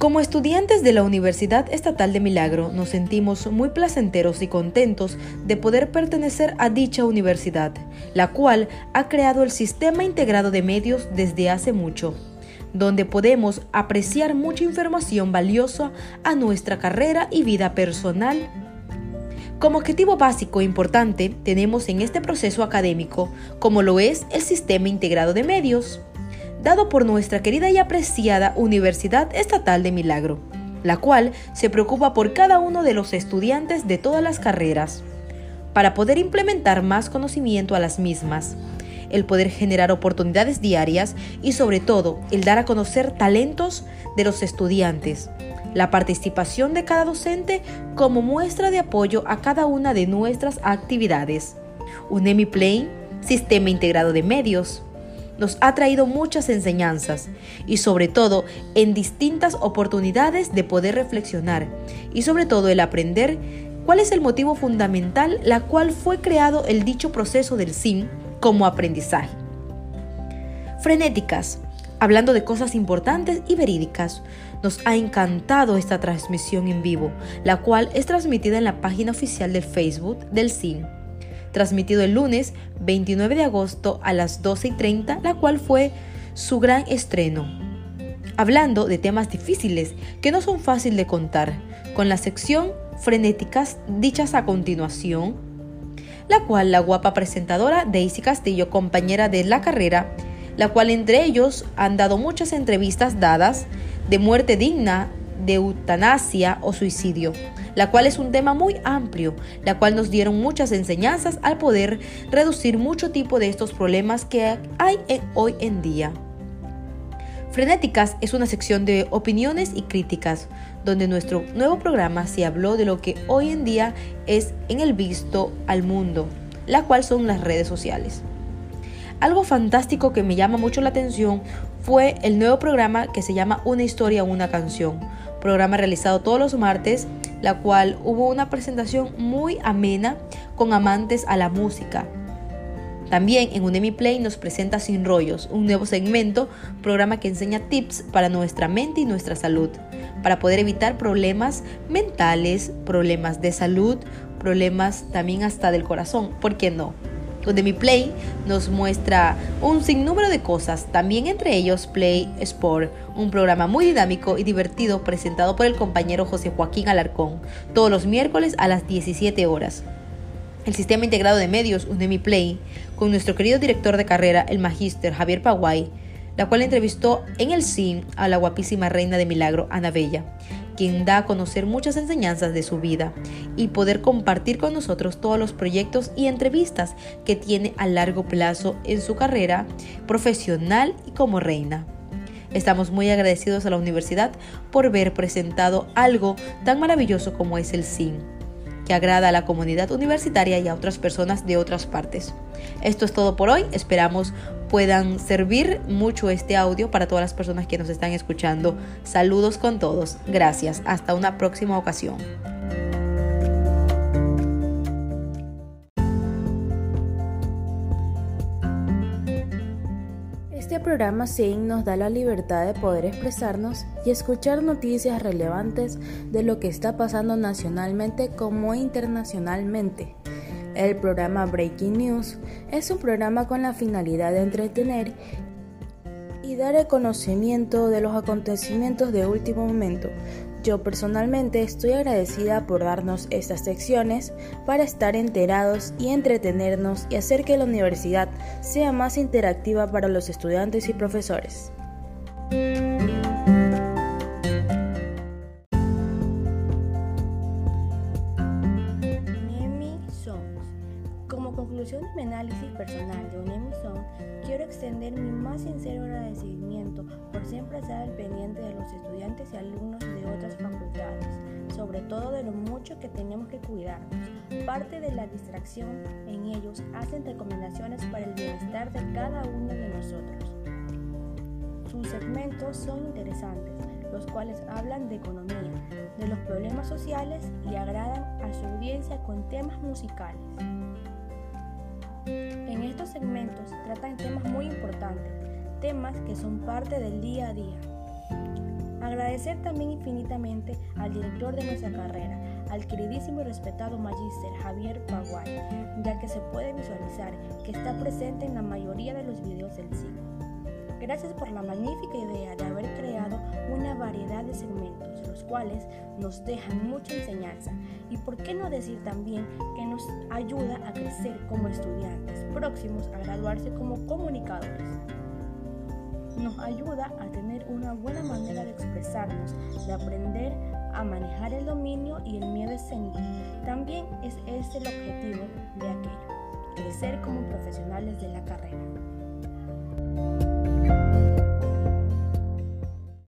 Como estudiantes de la Universidad Estatal de Milagro nos sentimos muy placenteros y contentos de poder pertenecer a dicha universidad, la cual ha creado el Sistema Integrado de Medios desde hace mucho, donde podemos apreciar mucha información valiosa a nuestra carrera y vida personal. Como objetivo básico e importante tenemos en este proceso académico, como lo es el Sistema Integrado de Medios, dado por nuestra querida y apreciada Universidad Estatal de Milagro, la cual se preocupa por cada uno de los estudiantes de todas las carreras, para poder implementar más conocimiento a las mismas, el poder generar oportunidades diarias y sobre todo el dar a conocer talentos de los estudiantes, la participación de cada docente como muestra de apoyo a cada una de nuestras actividades. UNEMI Play, Sistema Integrado de Medios, nos ha traído muchas enseñanzas y sobre todo en distintas oportunidades de poder reflexionar y sobre todo el aprender cuál es el motivo fundamental la cual fue creado el dicho proceso del SIM como aprendizaje. Frenéticas, hablando de cosas importantes y verídicas. Nos ha encantado esta transmisión en vivo, la cual es transmitida en la página oficial del Facebook del SIM transmitido el lunes 29 de agosto a las 12 y 30, la cual fue su gran estreno. Hablando de temas difíciles que no son fáciles de contar, con la sección frenéticas dichas a continuación, la cual la guapa presentadora Daisy Castillo, compañera de la carrera, la cual entre ellos han dado muchas entrevistas dadas de muerte digna, de eutanasia o suicidio, la cual es un tema muy amplio, la cual nos dieron muchas enseñanzas al poder reducir mucho tipo de estos problemas que hay hoy en día. Frenéticas es una sección de opiniones y críticas, donde nuestro nuevo programa se habló de lo que hoy en día es en el visto al mundo, la cual son las redes sociales. Algo fantástico que me llama mucho la atención fue el nuevo programa que se llama Una historia, una canción, programa realizado todos los martes, la cual hubo una presentación muy amena con amantes a la música. También en Unemi Play nos presenta Sin Rollos, un nuevo segmento, programa que enseña tips para nuestra mente y nuestra salud, para poder evitar problemas mentales, problemas de salud, problemas también hasta del corazón, ¿por qué no? Donde mi Play nos muestra un sinnúmero de cosas, también entre ellos Play Sport, un programa muy dinámico y divertido presentado por el compañero José Joaquín Alarcón, todos los miércoles a las 17 horas. El sistema integrado de medios Unemi Play, con nuestro querido director de carrera, el magíster Javier Paguay, la cual entrevistó en el CIN a la guapísima reina de Milagro, Ana Bella, quien da a conocer muchas enseñanzas de su vida y poder compartir con nosotros todos los proyectos y entrevistas que tiene a largo plazo en su carrera profesional y como reina. Estamos muy agradecidos a la universidad por haber presentado algo tan maravilloso como es el CIN, que agrada a la comunidad universitaria y a otras personas de otras partes. Esto es todo por hoy, esperamos puedan servir mucho este audio para todas las personas que nos están escuchando. Saludos con todos. Gracias. Hasta una próxima ocasión. Este programa SIN nos da la libertad de poder expresarnos y escuchar noticias relevantes de lo que está pasando nacionalmente como internacionalmente. El programa Breaking News es un programa con la finalidad de entretener y dar el conocimiento de los acontecimientos de último momento. Yo personalmente estoy agradecida por darnos estas secciones para estar enterados y entretenernos y hacer que la universidad sea más interactiva para los estudiantes y profesores. conclusión de mi análisis personal de quiero extender mi más sincero agradecimiento por siempre estar al pendiente de los estudiantes y alumnos de otras facultades, sobre todo de lo mucho que tenemos que cuidarnos. Parte de la distracción en ellos hacen recomendaciones para el bienestar de cada uno de nosotros. Sus segmentos son interesantes, los cuales hablan de economía, de los problemas sociales y agradan a su audiencia con temas musicales. En estos segmentos tratan temas muy importantes, temas que son parte del día a día. Agradecer también infinitamente al director de nuestra carrera, al queridísimo y respetado magíster Javier Paguay, ya que se puede visualizar que está presente en la mayoría de los videos del ciclo. Gracias por la magnífica idea de haber creado una variedad de segmentos, los cuales nos dejan mucha enseñanza y por qué no decir también que nos ayuda a crecer como estudiantes próximos a graduarse como comunicadores nos ayuda a tener una buena manera de expresarnos, de aprender a manejar el dominio y el miedo escénico. También es ese el objetivo de aquello, crecer como profesionales de la carrera.